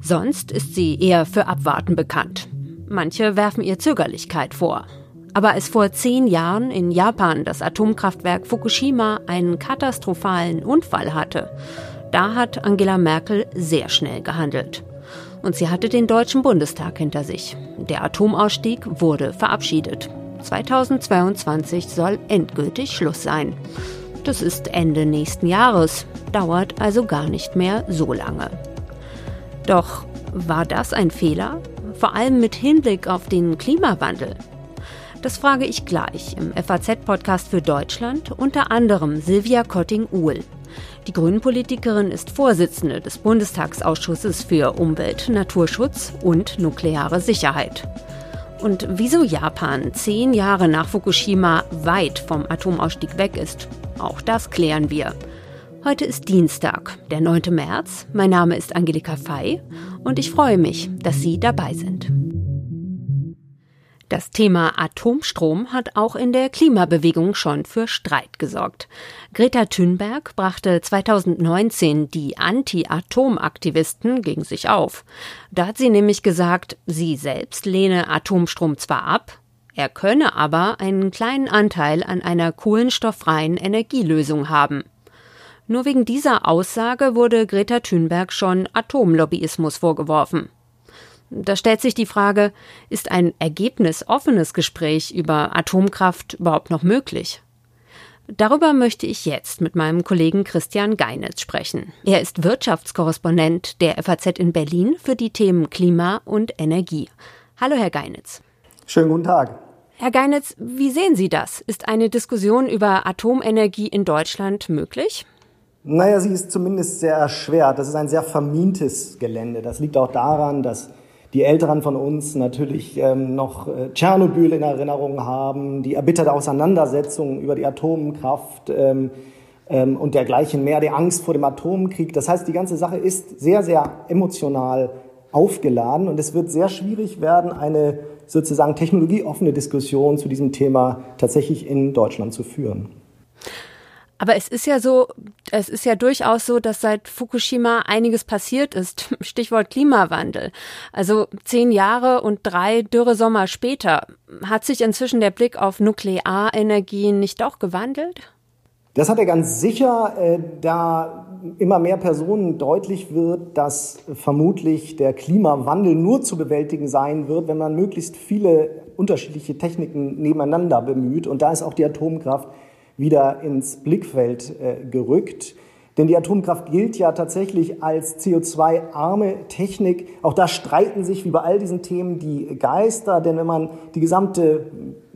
Sonst ist sie eher für Abwarten bekannt. Manche werfen ihr Zögerlichkeit vor. Aber als vor zehn Jahren in Japan das Atomkraftwerk Fukushima einen katastrophalen Unfall hatte, da hat Angela Merkel sehr schnell gehandelt. Und sie hatte den Deutschen Bundestag hinter sich. Der Atomausstieg wurde verabschiedet. 2022 soll endgültig Schluss sein. Das ist Ende nächsten Jahres, dauert also gar nicht mehr so lange. Doch war das ein Fehler? Vor allem mit Hinblick auf den Klimawandel. Das frage ich gleich im FAZ-Podcast für Deutschland, unter anderem Silvia Kotting-Uhl. Die Grünen-Politikerin ist Vorsitzende des Bundestagsausschusses für Umwelt, Naturschutz und nukleare Sicherheit. Und wieso Japan zehn Jahre nach Fukushima weit vom Atomausstieg weg ist, auch das klären wir. Heute ist Dienstag, der 9. März. Mein Name ist Angelika Fey und ich freue mich, dass Sie dabei sind. Das Thema Atomstrom hat auch in der Klimabewegung schon für Streit gesorgt. Greta Thunberg brachte 2019 die Anti-Atom-Aktivisten gegen sich auf. Da hat sie nämlich gesagt, sie selbst lehne Atomstrom zwar ab, er könne aber einen kleinen Anteil an einer kohlenstofffreien Energielösung haben. Nur wegen dieser Aussage wurde Greta Thunberg schon Atomlobbyismus vorgeworfen. Da stellt sich die Frage, ist ein ergebnisoffenes Gespräch über Atomkraft überhaupt noch möglich? Darüber möchte ich jetzt mit meinem Kollegen Christian Geinitz sprechen. Er ist Wirtschaftskorrespondent der FAZ in Berlin für die Themen Klima und Energie. Hallo, Herr Geinitz. Schönen guten Tag. Herr Geinitz, wie sehen Sie das? Ist eine Diskussion über Atomenergie in Deutschland möglich? Naja, sie ist zumindest sehr erschwert. Das ist ein sehr vermintes Gelände. Das liegt auch daran, dass die Älteren von uns natürlich ähm, noch äh, Tschernobyl in Erinnerung haben, die erbitterte Auseinandersetzung über die Atomkraft ähm, ähm, und dergleichen mehr, die Angst vor dem Atomkrieg. Das heißt, die ganze Sache ist sehr, sehr emotional aufgeladen und es wird sehr schwierig werden, eine sozusagen technologieoffene Diskussion zu diesem Thema tatsächlich in Deutschland zu führen. Aber es ist ja so, es ist ja durchaus so, dass seit Fukushima einiges passiert ist. Stichwort Klimawandel. Also zehn Jahre und drei Dürresommer später. Hat sich inzwischen der Blick auf Nuklearenergien nicht doch gewandelt? Das hat er ganz sicher, äh, da immer mehr Personen deutlich wird, dass vermutlich der Klimawandel nur zu bewältigen sein wird, wenn man möglichst viele unterschiedliche Techniken nebeneinander bemüht. Und da ist auch die Atomkraft wieder ins Blickfeld äh, gerückt. Denn die Atomkraft gilt ja tatsächlich als CO2-arme Technik. Auch da streiten sich wie bei all diesen Themen die Geister. Denn wenn man die gesamte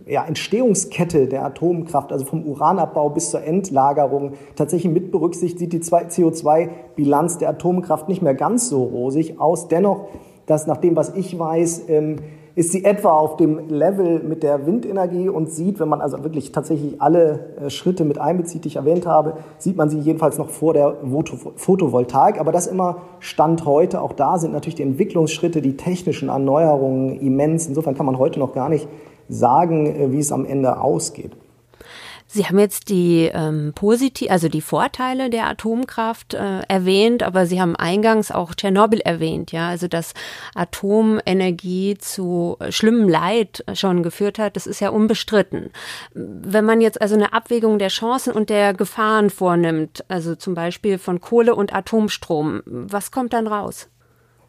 ja, Entstehungskette der Atomkraft, also vom Uranabbau bis zur Endlagerung, tatsächlich mit berücksichtigt, sieht die CO2-Bilanz der Atomkraft nicht mehr ganz so rosig aus. Dennoch, dass nach dem, was ich weiß, ähm, ist sie etwa auf dem Level mit der Windenergie und sieht, wenn man also wirklich tatsächlich alle äh, Schritte mit einbezieht, die ich erwähnt habe, sieht man sie jedenfalls noch vor der Photovoltaik. Aber das immer Stand heute. Auch da sind natürlich die Entwicklungsschritte, die technischen Erneuerungen immens. Insofern kann man heute noch gar nicht sagen, äh, wie es am Ende ausgeht. Sie haben jetzt die ähm, positiv, also die Vorteile der Atomkraft äh, erwähnt, aber Sie haben eingangs auch Tschernobyl erwähnt, ja, also dass Atomenergie zu schlimmem Leid schon geführt hat, das ist ja unbestritten. Wenn man jetzt also eine Abwägung der Chancen und der Gefahren vornimmt, also zum Beispiel von Kohle und Atomstrom, was kommt dann raus?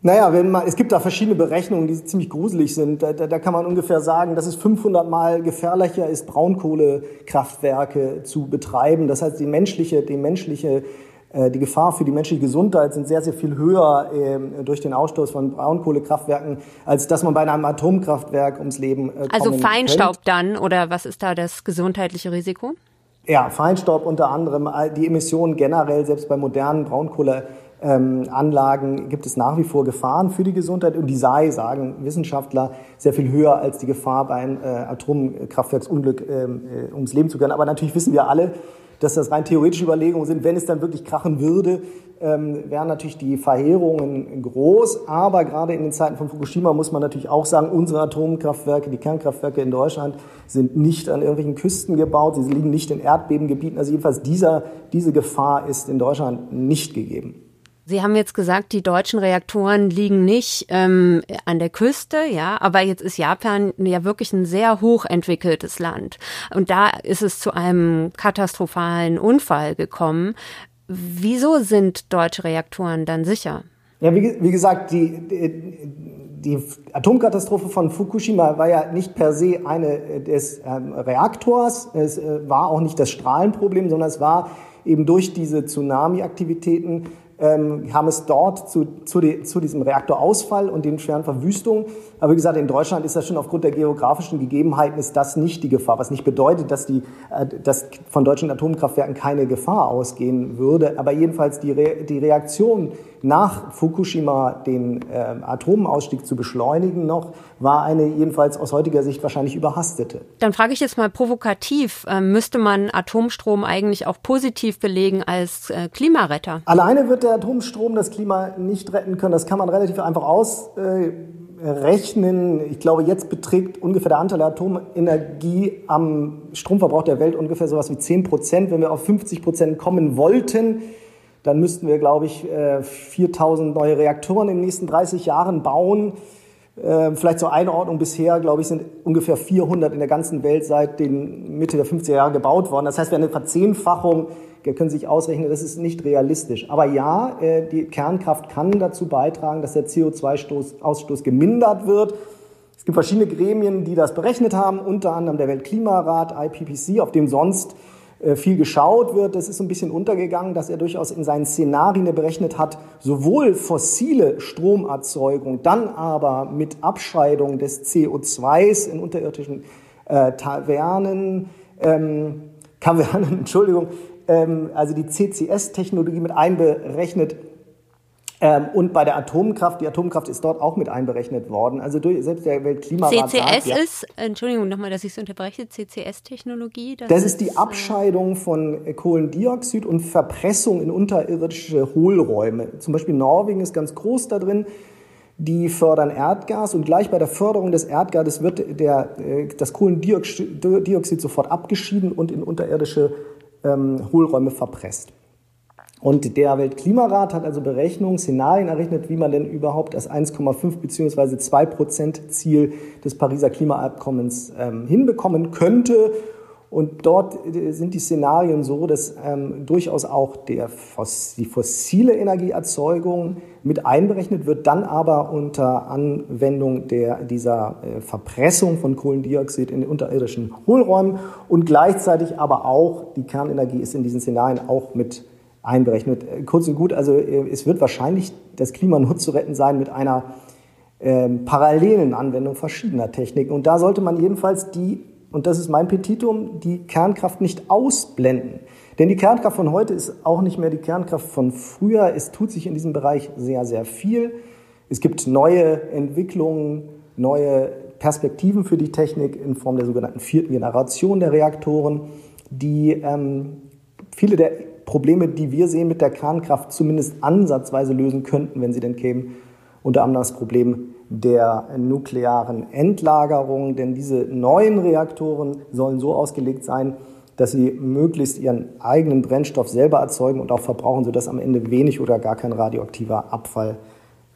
Naja, wenn man, es gibt da verschiedene Berechnungen, die ziemlich gruselig sind. Da, da, da kann man ungefähr sagen, dass es 500 Mal gefährlicher ist, Braunkohlekraftwerke zu betreiben. Das heißt, die menschliche, die menschliche äh, die Gefahr für die menschliche Gesundheit sind sehr, sehr viel höher äh, durch den Ausstoß von Braunkohlekraftwerken, als dass man bei einem Atomkraftwerk ums Leben äh, Also Feinstaub könnte. dann oder was ist da das gesundheitliche Risiko? Ja, Feinstaub unter anderem, die Emissionen generell, selbst bei modernen Braunkohle ähm, Anlagen gibt es nach wie vor Gefahren für die Gesundheit und die sei, sagen Wissenschaftler, sehr viel höher als die Gefahr bei einem äh, Atomkraftwerksunglück ähm, äh, ums Leben zu gehen. Aber natürlich wissen wir alle, dass das rein theoretische Überlegungen sind, wenn es dann wirklich krachen würde, ähm, wären natürlich die Verheerungen groß. Aber gerade in den Zeiten von Fukushima muss man natürlich auch sagen, unsere Atomkraftwerke, die Kernkraftwerke in Deutschland sind nicht an irgendwelchen Küsten gebaut, sie liegen nicht in Erdbebengebieten. Also jedenfalls dieser, diese Gefahr ist in Deutschland nicht gegeben. Sie haben jetzt gesagt, die deutschen Reaktoren liegen nicht ähm, an der Küste, ja, aber jetzt ist Japan ja wirklich ein sehr hochentwickeltes Land. Und da ist es zu einem katastrophalen Unfall gekommen. Wieso sind deutsche Reaktoren dann sicher? Ja, wie, wie gesagt, die, die, die, Atomkatastrophe von Fukushima war ja nicht per se eine des ähm, Reaktors, es äh, war auch nicht das Strahlenproblem, sondern es war eben durch diese Tsunami-Aktivitäten ähm, kam es dort zu, zu, die, zu, diesem Reaktorausfall und den schweren Verwüstungen. Aber wie gesagt, in Deutschland ist das schon aufgrund der geografischen Gegebenheiten ist das nicht die Gefahr, was nicht bedeutet, dass, die, äh, dass von deutschen Atomkraftwerken keine Gefahr ausgehen würde. Aber jedenfalls die, Re die Reaktion nach Fukushima den äh, Atomausstieg zu beschleunigen noch, war eine jedenfalls aus heutiger Sicht wahrscheinlich überhastete. Dann frage ich jetzt mal provokativ, äh, müsste man Atomstrom eigentlich auch positiv belegen als äh, Klimaretter? Alleine wird Atomstrom das Klima nicht retten können. Das kann man relativ einfach ausrechnen. ich glaube, jetzt beträgt ungefähr der Anteil der Atomenergie am Stromverbrauch der Welt ungefähr sowas wie 10 Prozent. Wenn wir auf 50 Prozent kommen wollten, dann müssten wir, glaube ich, 4000 äh, neue Reaktoren in den nächsten 30 Jahren bauen. Äh, vielleicht zur Einordnung bisher, glaube ich, sind ungefähr 400 in der ganzen Welt seit den Mitte der 50er Jahre gebaut worden. Das heißt, wir haben eine Verzehnfachung, ihr könnt sich ausrechnen, das ist nicht realistisch. Aber ja, äh, die Kernkraft kann dazu beitragen, dass der CO2-Ausstoß gemindert wird. Es gibt verschiedene Gremien, die das berechnet haben, unter anderem der Weltklimarat, IPPC, auf dem sonst viel geschaut wird. Das ist ein bisschen untergegangen, dass er durchaus in seinen Szenarien berechnet hat, sowohl fossile Stromerzeugung, dann aber mit Abscheidung des CO2s in unterirdischen äh, Tavernen, ähm, Kavernen, Entschuldigung, ähm, also die CCS-Technologie mit einberechnet ähm, und bei der Atomkraft, die Atomkraft ist dort auch mit einberechnet worden. Also durch, selbst der Weltklimarat CCS sagt, ja, ist, Entschuldigung nochmal, dass ich es unterbreche, CCS-Technologie? Das, das, ist die äh, Abscheidung von Kohlendioxid und Verpressung in unterirdische Hohlräume. Zum Beispiel Norwegen ist ganz groß da drin. Die fördern Erdgas und gleich bei der Förderung des Erdgases wird der, äh, das Kohlendioxid sofort abgeschieden und in unterirdische ähm, Hohlräume verpresst. Und der Weltklimarat hat also Berechnungen, Szenarien errechnet, wie man denn überhaupt das 1,5 bzw. 2 Prozent Ziel des Pariser Klimaabkommens ähm, hinbekommen könnte. Und dort äh, sind die Szenarien so, dass ähm, durchaus auch der, die fossile Energieerzeugung mit einberechnet wird, dann aber unter Anwendung der, dieser äh, Verpressung von Kohlendioxid in den unterirdischen Hohlräumen und gleichzeitig aber auch die Kernenergie ist in diesen Szenarien auch mit einberechnet. Äh, kurz und gut, also äh, es wird wahrscheinlich das Klima nur zu retten sein mit einer ähm, parallelen Anwendung verschiedener Techniken. Und da sollte man jedenfalls die, und das ist mein Petitum, die Kernkraft nicht ausblenden. Denn die Kernkraft von heute ist auch nicht mehr die Kernkraft von früher. Es tut sich in diesem Bereich sehr, sehr viel. Es gibt neue Entwicklungen, neue Perspektiven für die Technik in Form der sogenannten vierten Generation der Reaktoren, die ähm, viele der Probleme, die wir sehen mit der Kernkraft, zumindest ansatzweise lösen könnten, wenn sie denn kämen. Unter anderem das Problem der nuklearen Endlagerung, denn diese neuen Reaktoren sollen so ausgelegt sein, dass sie möglichst ihren eigenen Brennstoff selber erzeugen und auch verbrauchen, sodass am Ende wenig oder gar kein radioaktiver Abfall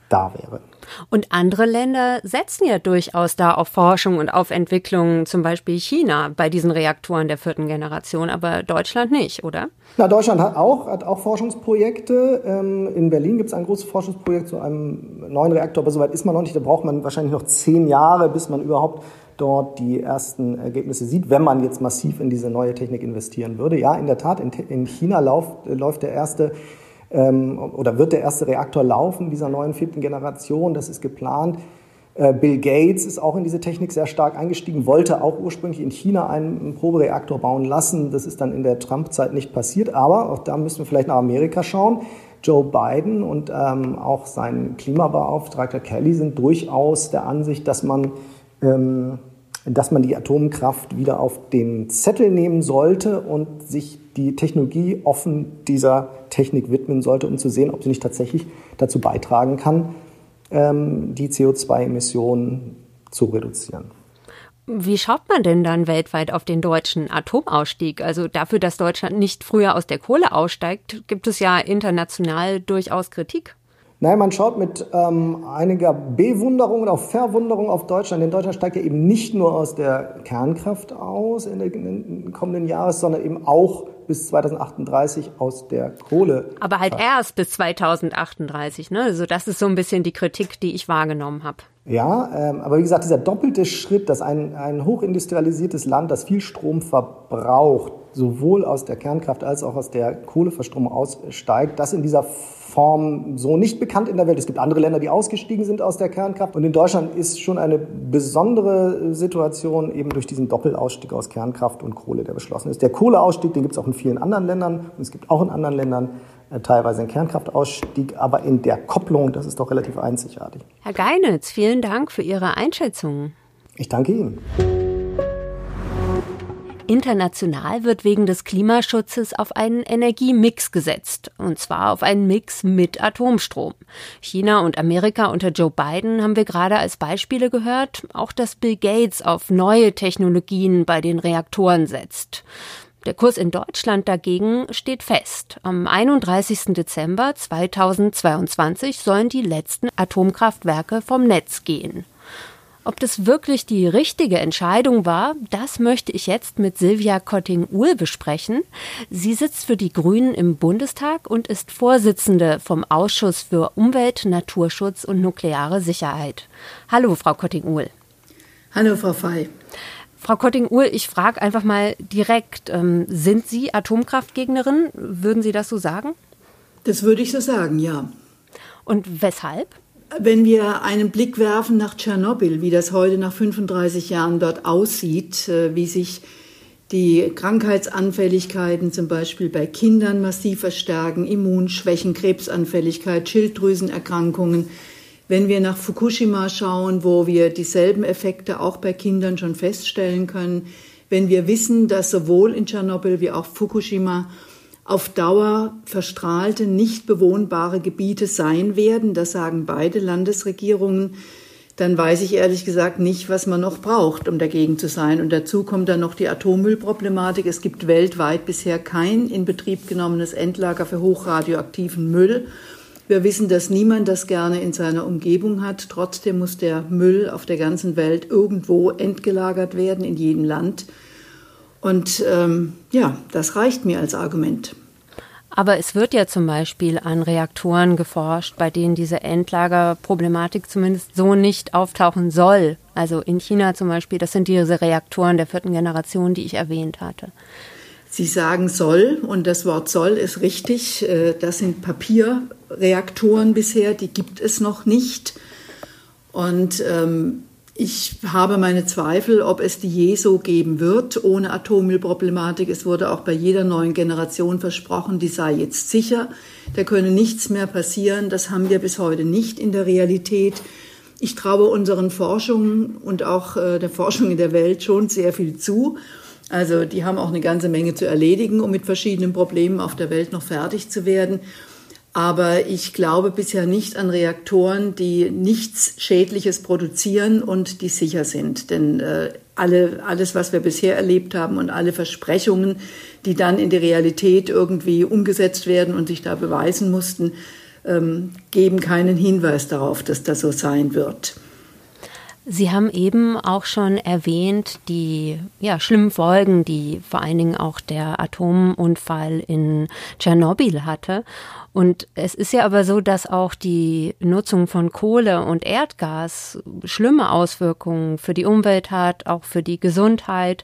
da wäre. Und andere Länder setzen ja durchaus da auf Forschung und auf Entwicklung, zum Beispiel China bei diesen Reaktoren der vierten Generation, aber Deutschland nicht, oder? Na, Deutschland hat auch, hat auch Forschungsprojekte. Ähm, in Berlin gibt es ein großes Forschungsprojekt zu einem neuen Reaktor, aber soweit ist man noch nicht. Da braucht man wahrscheinlich noch zehn Jahre, bis man überhaupt dort die ersten Ergebnisse sieht, wenn man jetzt massiv in diese neue Technik investieren würde. Ja, in der Tat, in, China läuft der erste oder wird der erste Reaktor laufen dieser neuen vierten Generation. Das ist geplant. Äh, Bill Gates ist auch in diese Technik sehr stark eingestiegen, wollte auch ursprünglich in China einen Probereaktor bauen lassen. Das ist dann in der Trump-Zeit nicht passiert, aber auch da müssen wir vielleicht nach Amerika schauen. Joe Biden und ähm, auch sein Klimabeauftragter Kelly sind durchaus der Ansicht, dass man ähm, dass man die Atomkraft wieder auf den Zettel nehmen sollte und sich die Technologie offen dieser Technik widmen sollte, um zu sehen, ob sie nicht tatsächlich dazu beitragen kann, ähm, die CO2-Emissionen zu reduzieren. Wie schaut man denn dann weltweit auf den deutschen Atomausstieg? Also dafür, dass Deutschland nicht früher aus der Kohle aussteigt, gibt es ja international durchaus Kritik. Nein, man schaut mit ähm, einiger Bewunderung und auch Verwunderung auf Deutschland. Denn Deutschland steigt ja eben nicht nur aus der Kernkraft aus in den kommenden Jahren, sondern eben auch bis 2038 aus der Kohle. Aber halt erst bis 2038, ne? Also das ist so ein bisschen die Kritik, die ich wahrgenommen habe. Ja, ähm, aber wie gesagt, dieser doppelte Schritt, dass ein, ein hochindustrialisiertes Land, das viel Strom verbraucht, sowohl aus der Kernkraft als auch aus der Kohleverstromung aussteigt, das in dieser Form so nicht bekannt in der Welt. Es gibt andere Länder, die ausgestiegen sind aus der Kernkraft. Und in Deutschland ist schon eine besondere Situation eben durch diesen Doppelausstieg aus Kernkraft und Kohle, der beschlossen ist. Der Kohleausstieg, den gibt es auch in vielen anderen Ländern. Und es gibt auch in anderen Ländern äh, teilweise einen Kernkraftausstieg. Aber in der Kopplung, das ist doch relativ einzigartig. Herr Geinitz, vielen Dank für Ihre Einschätzung. Ich danke Ihnen. International wird wegen des Klimaschutzes auf einen Energiemix gesetzt, und zwar auf einen Mix mit Atomstrom. China und Amerika unter Joe Biden haben wir gerade als Beispiele gehört, auch dass Bill Gates auf neue Technologien bei den Reaktoren setzt. Der Kurs in Deutschland dagegen steht fest. Am 31. Dezember 2022 sollen die letzten Atomkraftwerke vom Netz gehen. Ob das wirklich die richtige Entscheidung war, das möchte ich jetzt mit Silvia Kotting-Uhl besprechen. Sie sitzt für die Grünen im Bundestag und ist Vorsitzende vom Ausschuss für Umwelt, Naturschutz und nukleare Sicherheit. Hallo, Frau Kotting-Uhl. Hallo, Frau Fey. Frau Kotting-Uhl, ich frage einfach mal direkt, ähm, sind Sie Atomkraftgegnerin? Würden Sie das so sagen? Das würde ich so sagen, ja. Und weshalb? Wenn wir einen Blick werfen nach Tschernobyl, wie das heute nach 35 Jahren dort aussieht, äh, wie sich die Krankheitsanfälligkeiten zum Beispiel bei Kindern massiv verstärken, Immunschwächen, Krebsanfälligkeit, Schilddrüsenerkrankungen. Wenn wir nach Fukushima schauen, wo wir dieselben Effekte auch bei Kindern schon feststellen können, wenn wir wissen, dass sowohl in Tschernobyl wie auch Fukushima auf Dauer verstrahlte, nicht bewohnbare Gebiete sein werden. Das sagen beide Landesregierungen. Dann weiß ich ehrlich gesagt nicht, was man noch braucht, um dagegen zu sein. Und dazu kommt dann noch die Atommüllproblematik. Es gibt weltweit bisher kein in Betrieb genommenes Endlager für hochradioaktiven Müll. Wir wissen, dass niemand das gerne in seiner Umgebung hat. Trotzdem muss der Müll auf der ganzen Welt irgendwo entgelagert werden, in jedem Land. Und ähm, ja, das reicht mir als Argument. Aber es wird ja zum Beispiel an Reaktoren geforscht, bei denen diese Endlagerproblematik zumindest so nicht auftauchen soll. Also in China zum Beispiel, das sind diese Reaktoren der vierten Generation, die ich erwähnt hatte. Sie sagen soll, und das Wort soll ist richtig. Äh, das sind Papierreaktoren bisher, die gibt es noch nicht. Und ähm, ich habe meine Zweifel, ob es die je so geben wird ohne Atommüllproblematik. Es wurde auch bei jeder neuen Generation versprochen, die sei jetzt sicher. Da könne nichts mehr passieren. Das haben wir bis heute nicht in der Realität. Ich traue unseren Forschungen und auch äh, der Forschung in der Welt schon sehr viel zu. Also die haben auch eine ganze Menge zu erledigen, um mit verschiedenen Problemen auf der Welt noch fertig zu werden. Aber ich glaube bisher nicht an Reaktoren, die nichts Schädliches produzieren und die sicher sind. Denn äh, alle, alles, was wir bisher erlebt haben und alle Versprechungen, die dann in die Realität irgendwie umgesetzt werden und sich da beweisen mussten, ähm, geben keinen Hinweis darauf, dass das so sein wird. Sie haben eben auch schon erwähnt, die ja, schlimmen Folgen, die vor allen Dingen auch der Atomunfall in Tschernobyl hatte. Und es ist ja aber so, dass auch die Nutzung von Kohle und Erdgas schlimme Auswirkungen für die Umwelt hat, auch für die Gesundheit.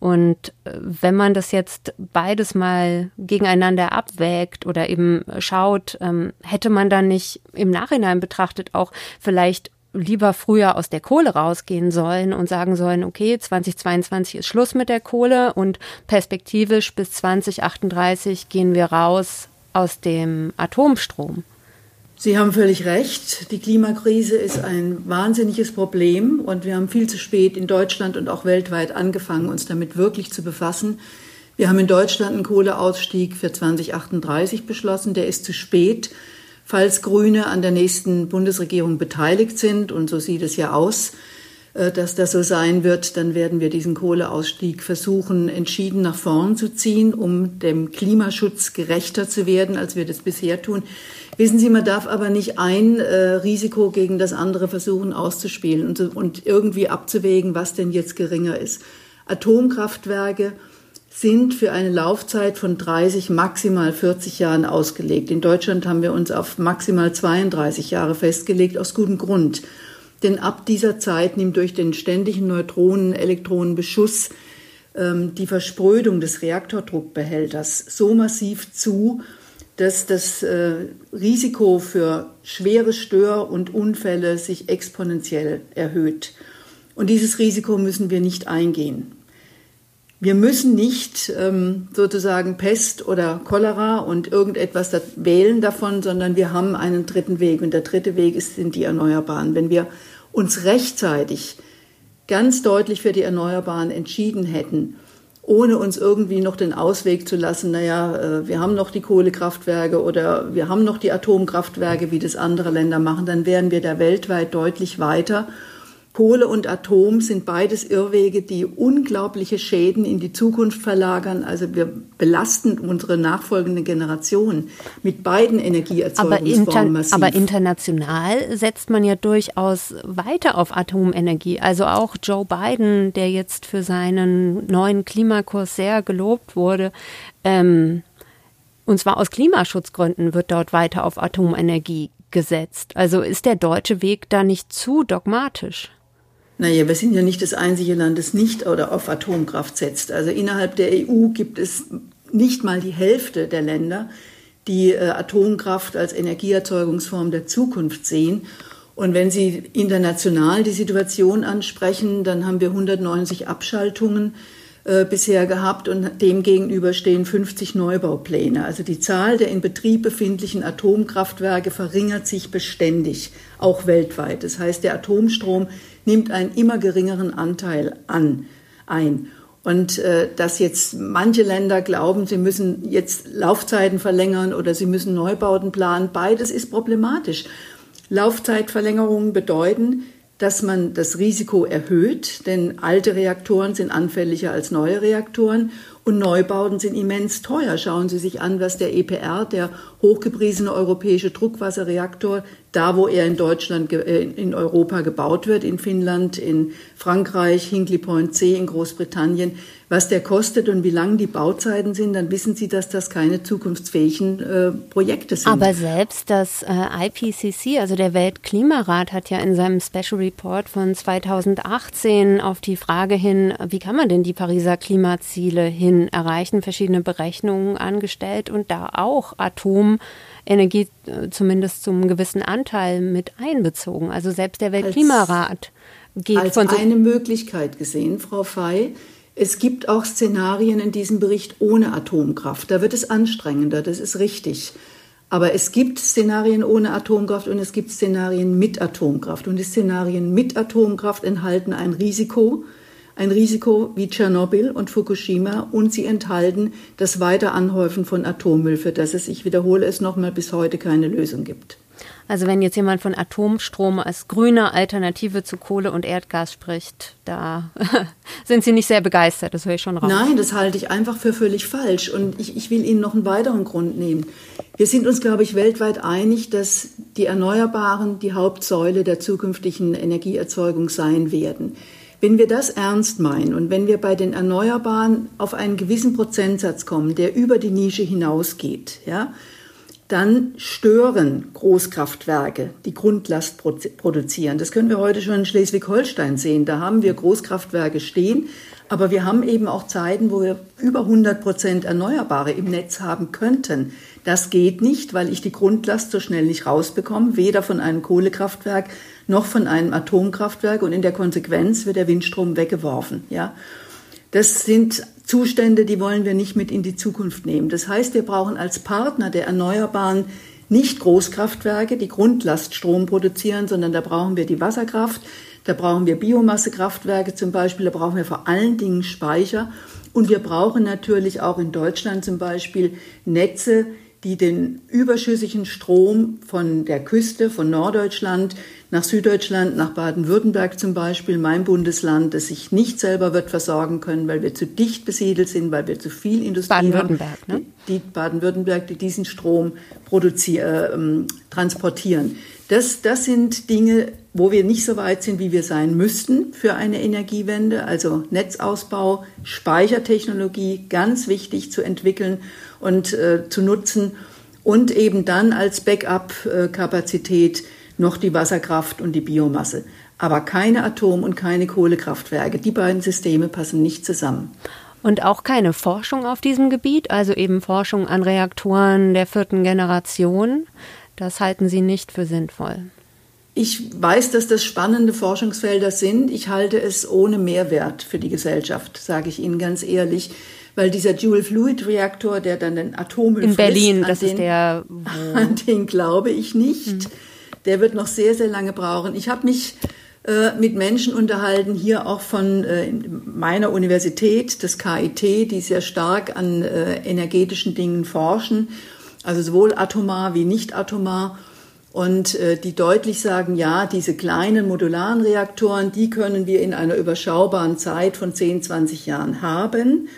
Und äh, wenn man das jetzt beides mal gegeneinander abwägt oder eben schaut, ähm, hätte man dann nicht im Nachhinein betrachtet auch vielleicht lieber früher aus der Kohle rausgehen sollen und sagen sollen, okay, 2022 ist Schluss mit der Kohle und perspektivisch bis 2038 gehen wir raus aus dem Atomstrom. Sie haben völlig recht. Die Klimakrise ist ein wahnsinniges Problem und wir haben viel zu spät in Deutschland und auch weltweit angefangen, uns damit wirklich zu befassen. Wir haben in Deutschland einen Kohleausstieg für 2038 beschlossen. Der ist zu spät. Falls Grüne an der nächsten Bundesregierung beteiligt sind, und so sieht es ja aus, dass das so sein wird, dann werden wir diesen Kohleausstieg versuchen, entschieden nach vorn zu ziehen, um dem Klimaschutz gerechter zu werden, als wir das bisher tun. Wissen Sie, man darf aber nicht ein äh, Risiko gegen das andere versuchen auszuspielen und, und irgendwie abzuwägen, was denn jetzt geringer ist. Atomkraftwerke sind für eine Laufzeit von 30, maximal 40 Jahren ausgelegt. In Deutschland haben wir uns auf maximal 32 Jahre festgelegt, aus gutem Grund. Denn ab dieser Zeit nimmt durch den ständigen Neutronen-Elektronenbeschuss ähm, die Versprödung des Reaktordruckbehälters so massiv zu, dass das äh, Risiko für schwere Stör- und Unfälle sich exponentiell erhöht. Und dieses Risiko müssen wir nicht eingehen. Wir müssen nicht ähm, sozusagen Pest oder Cholera und irgendetwas da wählen davon, sondern wir haben einen dritten Weg. Und der dritte Weg ist, sind die Erneuerbaren. Wenn wir uns rechtzeitig ganz deutlich für die Erneuerbaren entschieden hätten, ohne uns irgendwie noch den Ausweg zu lassen, naja, äh, wir haben noch die Kohlekraftwerke oder wir haben noch die Atomkraftwerke, wie das andere Länder machen, dann wären wir da weltweit deutlich weiter Kohle und Atom sind beides Irrwege, die unglaubliche Schäden in die Zukunft verlagern. Also wir belasten unsere nachfolgende Generation mit beiden Energieerzeugungsformen aber massiv. Aber international setzt man ja durchaus weiter auf Atomenergie. Also auch Joe Biden, der jetzt für seinen neuen Klimakurs sehr gelobt wurde, ähm, und zwar aus Klimaschutzgründen wird dort weiter auf Atomenergie gesetzt. Also ist der deutsche Weg da nicht zu dogmatisch? Naja, wir sind ja nicht das einzige Land, das nicht oder auf Atomkraft setzt. Also innerhalb der EU gibt es nicht mal die Hälfte der Länder, die äh, Atomkraft als Energieerzeugungsform der Zukunft sehen. Und wenn Sie international die Situation ansprechen, dann haben wir 190 Abschaltungen äh, bisher gehabt und demgegenüber stehen 50 Neubaupläne. Also die Zahl der in Betrieb befindlichen Atomkraftwerke verringert sich beständig, auch weltweit. Das heißt, der Atomstrom nimmt einen immer geringeren Anteil an, ein. Und äh, dass jetzt manche Länder glauben, sie müssen jetzt Laufzeiten verlängern oder sie müssen Neubauten planen, beides ist problematisch. Laufzeitverlängerungen bedeuten, dass man das Risiko erhöht, denn alte Reaktoren sind anfälliger als neue Reaktoren und Neubauten sind immens teuer. Schauen Sie sich an, was der EPR, der hochgepriesene europäische Druckwasserreaktor, da wo er in Deutschland, äh, in Europa gebaut wird, in Finnland, in Frankreich, Hinkley Point C in Großbritannien, was der kostet und wie lang die Bauzeiten sind, dann wissen Sie, dass das keine zukunftsfähigen äh, Projekte sind. Aber selbst das äh, IPCC, also der Weltklimarat, hat ja in seinem Special Report von 2018 auf die Frage hin, wie kann man denn die Pariser Klimaziele hin erreichen, verschiedene Berechnungen angestellt und da auch Atomenergie äh, zumindest zum gewissen Anteil mit einbezogen. Also selbst der Weltklimarat als, geht als von so eine Möglichkeit gesehen, Frau Fey es gibt auch Szenarien in diesem Bericht ohne Atomkraft. Da wird es anstrengender, das ist richtig. Aber es gibt Szenarien ohne Atomkraft und es gibt Szenarien mit Atomkraft. Und die Szenarien mit Atomkraft enthalten ein Risiko, ein Risiko wie Tschernobyl und Fukushima und sie enthalten das Weiteranhäufen von Atommüll, für das es, ich wiederhole es nochmal, bis heute keine Lösung gibt. Also wenn jetzt jemand von Atomstrom als grüne Alternative zu Kohle und Erdgas spricht, da sind Sie nicht sehr begeistert, das höre ich schon raus. Nein, das halte ich einfach für völlig falsch. Und ich, ich will Ihnen noch einen weiteren Grund nehmen. Wir sind uns, glaube ich, weltweit einig, dass die Erneuerbaren die Hauptsäule der zukünftigen Energieerzeugung sein werden. Wenn wir das ernst meinen und wenn wir bei den Erneuerbaren auf einen gewissen Prozentsatz kommen, der über die Nische hinausgeht, ja, dann stören Großkraftwerke, die Grundlast produzieren. Das können wir heute schon in Schleswig-Holstein sehen. Da haben wir Großkraftwerke stehen, aber wir haben eben auch Zeiten, wo wir über 100 Prozent Erneuerbare im Netz haben könnten. Das geht nicht, weil ich die Grundlast so schnell nicht rausbekomme, weder von einem Kohlekraftwerk noch von einem Atomkraftwerk und in der Konsequenz wird der Windstrom weggeworfen. Ja, das sind Zustände, die wollen wir nicht mit in die Zukunft nehmen. Das heißt, wir brauchen als Partner der Erneuerbaren nicht Großkraftwerke, die Grundlaststrom produzieren, sondern da brauchen wir die Wasserkraft, da brauchen wir Biomassekraftwerke zum Beispiel, da brauchen wir vor allen Dingen Speicher und wir brauchen natürlich auch in Deutschland zum Beispiel Netze, die den überschüssigen Strom von der Küste, von Norddeutschland nach Süddeutschland, nach Baden-Württemberg zum Beispiel, mein Bundesland, das sich nicht selber wird versorgen können, weil wir zu dicht besiedelt sind, weil wir zu viel Industrie Baden-Württemberg, haben. Ne? Die, die Baden-Württemberg, die diesen Strom produzieren, äh, transportieren. Das, das sind Dinge, wo wir nicht so weit sind, wie wir sein müssten für eine Energiewende. Also Netzausbau, Speichertechnologie, ganz wichtig zu entwickeln und äh, zu nutzen. Und eben dann als Backup-Kapazität noch die Wasserkraft und die Biomasse. Aber keine Atom- und keine Kohlekraftwerke. Die beiden Systeme passen nicht zusammen. Und auch keine Forschung auf diesem Gebiet, also eben Forschung an Reaktoren der vierten Generation. Das halten Sie nicht für sinnvoll. Ich weiß, dass das spannende Forschungsfelder sind. Ich halte es ohne Mehrwert für die Gesellschaft, sage ich Ihnen ganz ehrlich. Weil dieser Dual-Fluid-Reaktor, der dann den Atommüll In Berlin, frisst, das den, ist der. An den glaube ich nicht. Hm. Der wird noch sehr, sehr lange brauchen. Ich habe mich äh, mit Menschen unterhalten, hier auch von äh, meiner Universität, das KIT, die sehr stark an äh, energetischen Dingen forschen also sowohl atomar wie nicht atomar. Und äh, die deutlich sagen, ja, diese kleinen modularen Reaktoren, die können wir in einer überschaubaren Zeit von 10, 20 Jahren haben.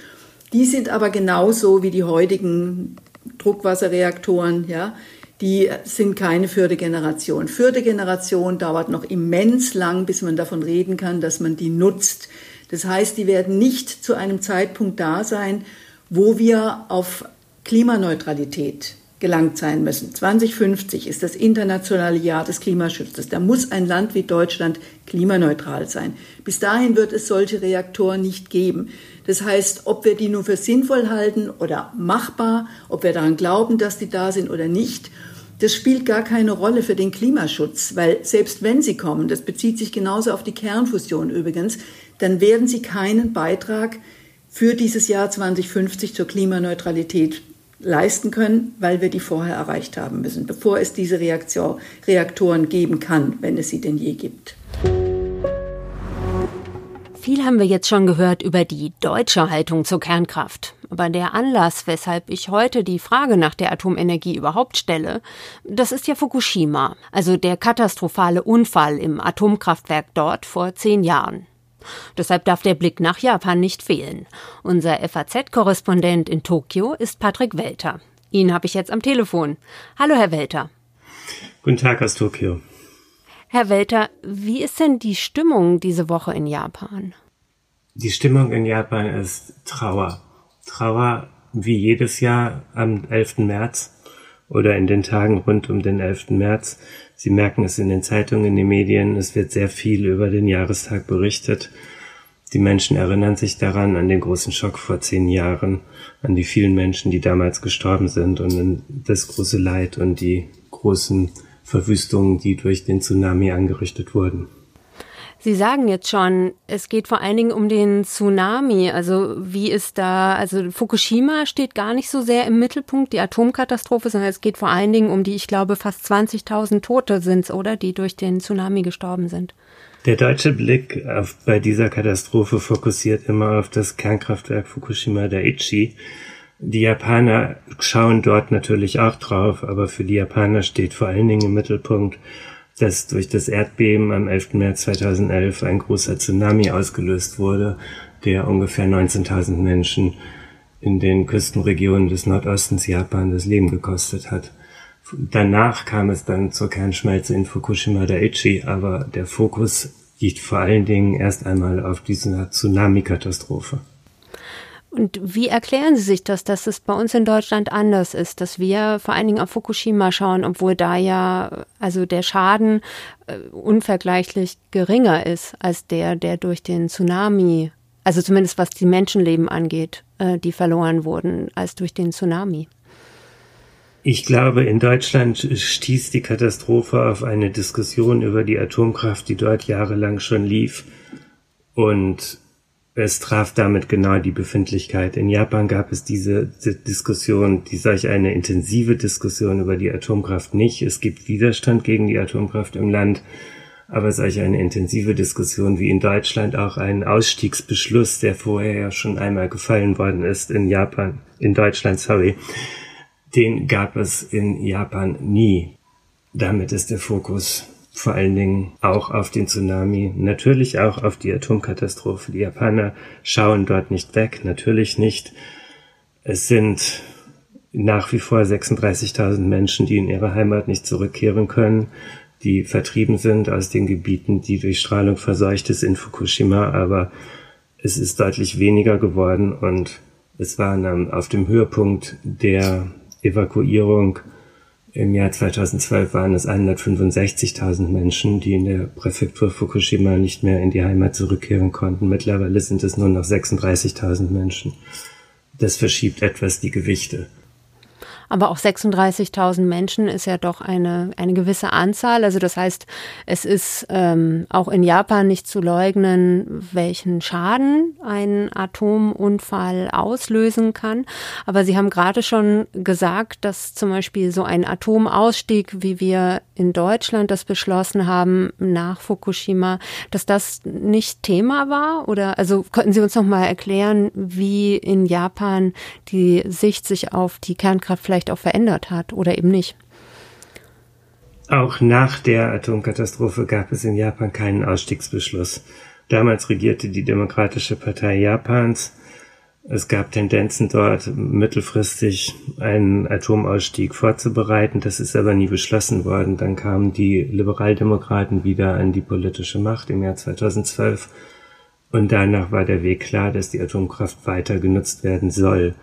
Die sind aber genauso wie die heutigen Druckwasserreaktoren, ja, die sind keine vierte Generation. Vierte Generation dauert noch immens lang, bis man davon reden kann, dass man die nutzt. Das heißt, die werden nicht zu einem Zeitpunkt da sein, wo wir auf Klimaneutralität gelangt sein müssen. 2050 ist das internationale Jahr des Klimaschutzes. Da muss ein Land wie Deutschland klimaneutral sein. Bis dahin wird es solche Reaktoren nicht geben. Das heißt, ob wir die nur für sinnvoll halten oder machbar, ob wir daran glauben, dass die da sind oder nicht, das spielt gar keine Rolle für den Klimaschutz, weil selbst wenn sie kommen, das bezieht sich genauso auf die Kernfusion übrigens, dann werden sie keinen Beitrag für dieses Jahr 2050 zur Klimaneutralität leisten können, weil wir die vorher erreicht haben müssen, bevor es diese Reaktion, Reaktoren geben kann, wenn es sie denn je gibt. Viel haben wir jetzt schon gehört über die deutsche Haltung zur Kernkraft. Aber der Anlass, weshalb ich heute die Frage nach der Atomenergie überhaupt stelle, das ist ja Fukushima, also der katastrophale Unfall im Atomkraftwerk dort vor zehn Jahren. Deshalb darf der Blick nach Japan nicht fehlen. Unser FAZ-Korrespondent in Tokio ist Patrick Welter. Ihn habe ich jetzt am Telefon. Hallo, Herr Welter. Guten Tag aus Tokio. Herr Welter, wie ist denn die Stimmung diese Woche in Japan? Die Stimmung in Japan ist Trauer. Trauer wie jedes Jahr am 11. März oder in den Tagen rund um den 11. März. Sie merken es in den Zeitungen, in den Medien, es wird sehr viel über den Jahrestag berichtet. Die Menschen erinnern sich daran, an den großen Schock vor zehn Jahren, an die vielen Menschen, die damals gestorben sind und an das große Leid und die großen Verwüstungen, die durch den Tsunami angerichtet wurden. Sie sagen jetzt schon, es geht vor allen Dingen um den Tsunami. Also wie ist da, also Fukushima steht gar nicht so sehr im Mittelpunkt, die Atomkatastrophe, sondern es geht vor allen Dingen um die, ich glaube, fast 20.000 Tote sind es, oder, die durch den Tsunami gestorben sind. Der deutsche Blick auf, bei dieser Katastrophe fokussiert immer auf das Kernkraftwerk Fukushima Daiichi. Die Japaner schauen dort natürlich auch drauf, aber für die Japaner steht vor allen Dingen im Mittelpunkt dass durch das Erdbeben am 11. März 2011 ein großer Tsunami ausgelöst wurde, der ungefähr 19.000 Menschen in den Küstenregionen des Nordostens Japan das Leben gekostet hat. Danach kam es dann zur Kernschmelze in Fukushima Daiichi, aber der Fokus liegt vor allen Dingen erst einmal auf dieser Tsunami-Katastrophe. Und wie erklären Sie sich das, dass es bei uns in Deutschland anders ist, dass wir vor allen Dingen auf Fukushima schauen, obwohl da ja also der Schaden äh, unvergleichlich geringer ist als der, der durch den Tsunami, also zumindest was die Menschenleben angeht, äh, die verloren wurden, als durch den Tsunami? Ich glaube, in Deutschland stieß die Katastrophe auf eine Diskussion über die Atomkraft, die dort jahrelang schon lief. Und es traf damit genau die Befindlichkeit. In Japan gab es diese Diskussion, die solch eine intensive Diskussion über die Atomkraft nicht. Es gibt Widerstand gegen die Atomkraft im Land, aber solch eine intensive Diskussion wie in Deutschland auch ein Ausstiegsbeschluss, der vorher ja schon einmal gefallen worden ist in Japan, in Deutschland, sorry, den gab es in Japan nie. Damit ist der Fokus vor allen Dingen auch auf den Tsunami, natürlich auch auf die Atomkatastrophe. Die Japaner schauen dort nicht weg, natürlich nicht. Es sind nach wie vor 36.000 Menschen, die in ihre Heimat nicht zurückkehren können, die vertrieben sind aus den Gebieten, die durch Strahlung verseucht ist in Fukushima, aber es ist deutlich weniger geworden und es waren auf dem Höhepunkt der Evakuierung im Jahr 2012 waren es 165.000 Menschen, die in der Präfektur Fukushima nicht mehr in die Heimat zurückkehren konnten. Mittlerweile sind es nur noch 36.000 Menschen. Das verschiebt etwas die Gewichte. Aber auch 36.000 Menschen ist ja doch eine, eine gewisse Anzahl. Also das heißt, es ist ähm, auch in Japan nicht zu leugnen, welchen Schaden ein Atomunfall auslösen kann. Aber Sie haben gerade schon gesagt, dass zum Beispiel so ein Atomausstieg, wie wir in Deutschland das beschlossen haben nach Fukushima, dass das nicht Thema war? Oder also könnten Sie uns noch mal erklären, wie in Japan die Sicht sich auf die Kernkraft vielleicht auch verändert hat oder eben nicht? Auch nach der Atomkatastrophe gab es in Japan keinen Ausstiegsbeschluss. Damals regierte die Demokratische Partei Japans es gab Tendenzen dort, mittelfristig einen Atomausstieg vorzubereiten. Das ist aber nie beschlossen worden. Dann kamen die Liberaldemokraten wieder an die politische Macht im Jahr 2012. Und danach war der Weg klar, dass die Atomkraft weiter genutzt werden soll.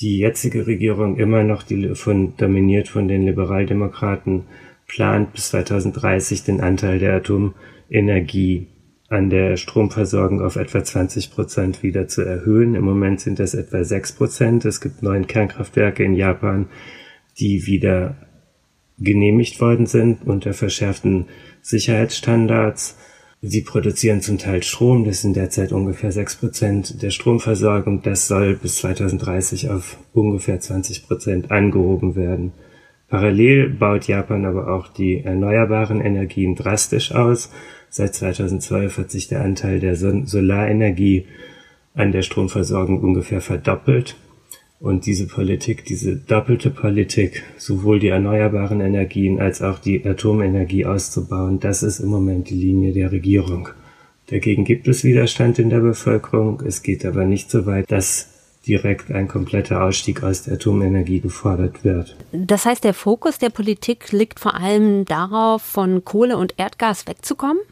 Die jetzige Regierung immer noch die von, dominiert von den Liberaldemokraten plant bis 2030 den Anteil der Atomenergie an der Stromversorgung auf etwa 20 Prozent wieder zu erhöhen. Im Moment sind das etwa 6 Prozent. Es gibt neun Kernkraftwerke in Japan, die wieder genehmigt worden sind unter verschärften Sicherheitsstandards. Sie produzieren zum Teil Strom, das sind derzeit ungefähr 6 Prozent der Stromversorgung. Das soll bis 2030 auf ungefähr 20 Prozent angehoben werden. Parallel baut Japan aber auch die erneuerbaren Energien drastisch aus. Seit 2012 hat sich der Anteil der Solarenergie an der Stromversorgung ungefähr verdoppelt. Und diese Politik, diese doppelte Politik, sowohl die erneuerbaren Energien als auch die Atomenergie auszubauen, das ist im Moment die Linie der Regierung. Dagegen gibt es Widerstand in der Bevölkerung. Es geht aber nicht so weit, dass direkt ein kompletter Ausstieg aus der Atomenergie gefordert wird. Das heißt, der Fokus der Politik liegt vor allem darauf, von Kohle und Erdgas wegzukommen?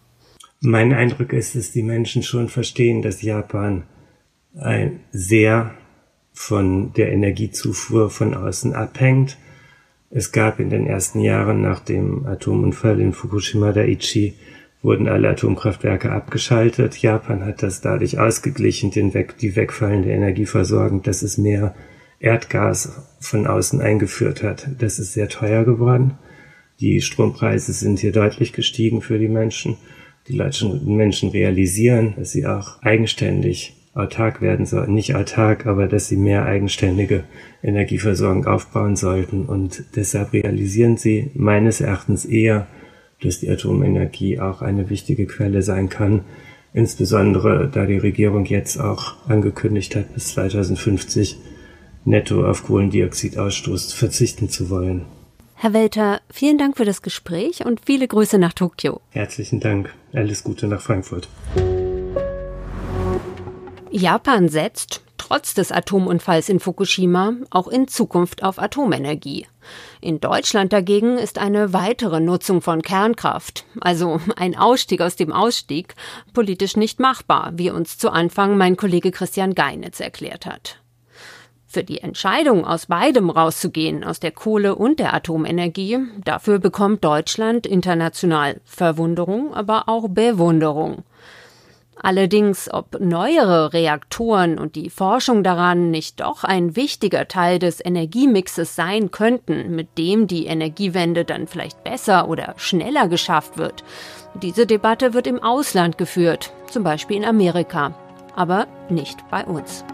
Mein Eindruck ist, dass die Menschen schon verstehen, dass Japan ein sehr von der Energiezufuhr von außen abhängt. Es gab in den ersten Jahren nach dem Atomunfall in Fukushima Daiichi wurden alle Atomkraftwerke abgeschaltet. Japan hat das dadurch ausgeglichen, den weg, die wegfallende Energieversorgung, dass es mehr Erdgas von außen eingeführt hat. Das ist sehr teuer geworden. Die Strompreise sind hier deutlich gestiegen für die Menschen die Menschen realisieren, dass sie auch eigenständig autark werden sollten, nicht autark, aber dass sie mehr eigenständige Energieversorgung aufbauen sollten. Und deshalb realisieren sie meines Erachtens eher, dass die Atomenergie auch eine wichtige Quelle sein kann, insbesondere da die Regierung jetzt auch angekündigt hat, bis 2050 netto auf Kohlendioxidausstoß verzichten zu wollen. Herr Welter, vielen Dank für das Gespräch und viele Grüße nach Tokio. Herzlichen Dank. Alles Gute nach Frankfurt. Japan setzt, trotz des Atomunfalls in Fukushima, auch in Zukunft auf Atomenergie. In Deutschland dagegen ist eine weitere Nutzung von Kernkraft, also ein Ausstieg aus dem Ausstieg, politisch nicht machbar, wie uns zu Anfang mein Kollege Christian Geinitz erklärt hat. Für die Entscheidung, aus beidem rauszugehen, aus der Kohle und der Atomenergie, dafür bekommt Deutschland international Verwunderung, aber auch Bewunderung. Allerdings, ob neuere Reaktoren und die Forschung daran nicht doch ein wichtiger Teil des Energiemixes sein könnten, mit dem die Energiewende dann vielleicht besser oder schneller geschafft wird, diese Debatte wird im Ausland geführt, zum Beispiel in Amerika. Aber nicht bei uns.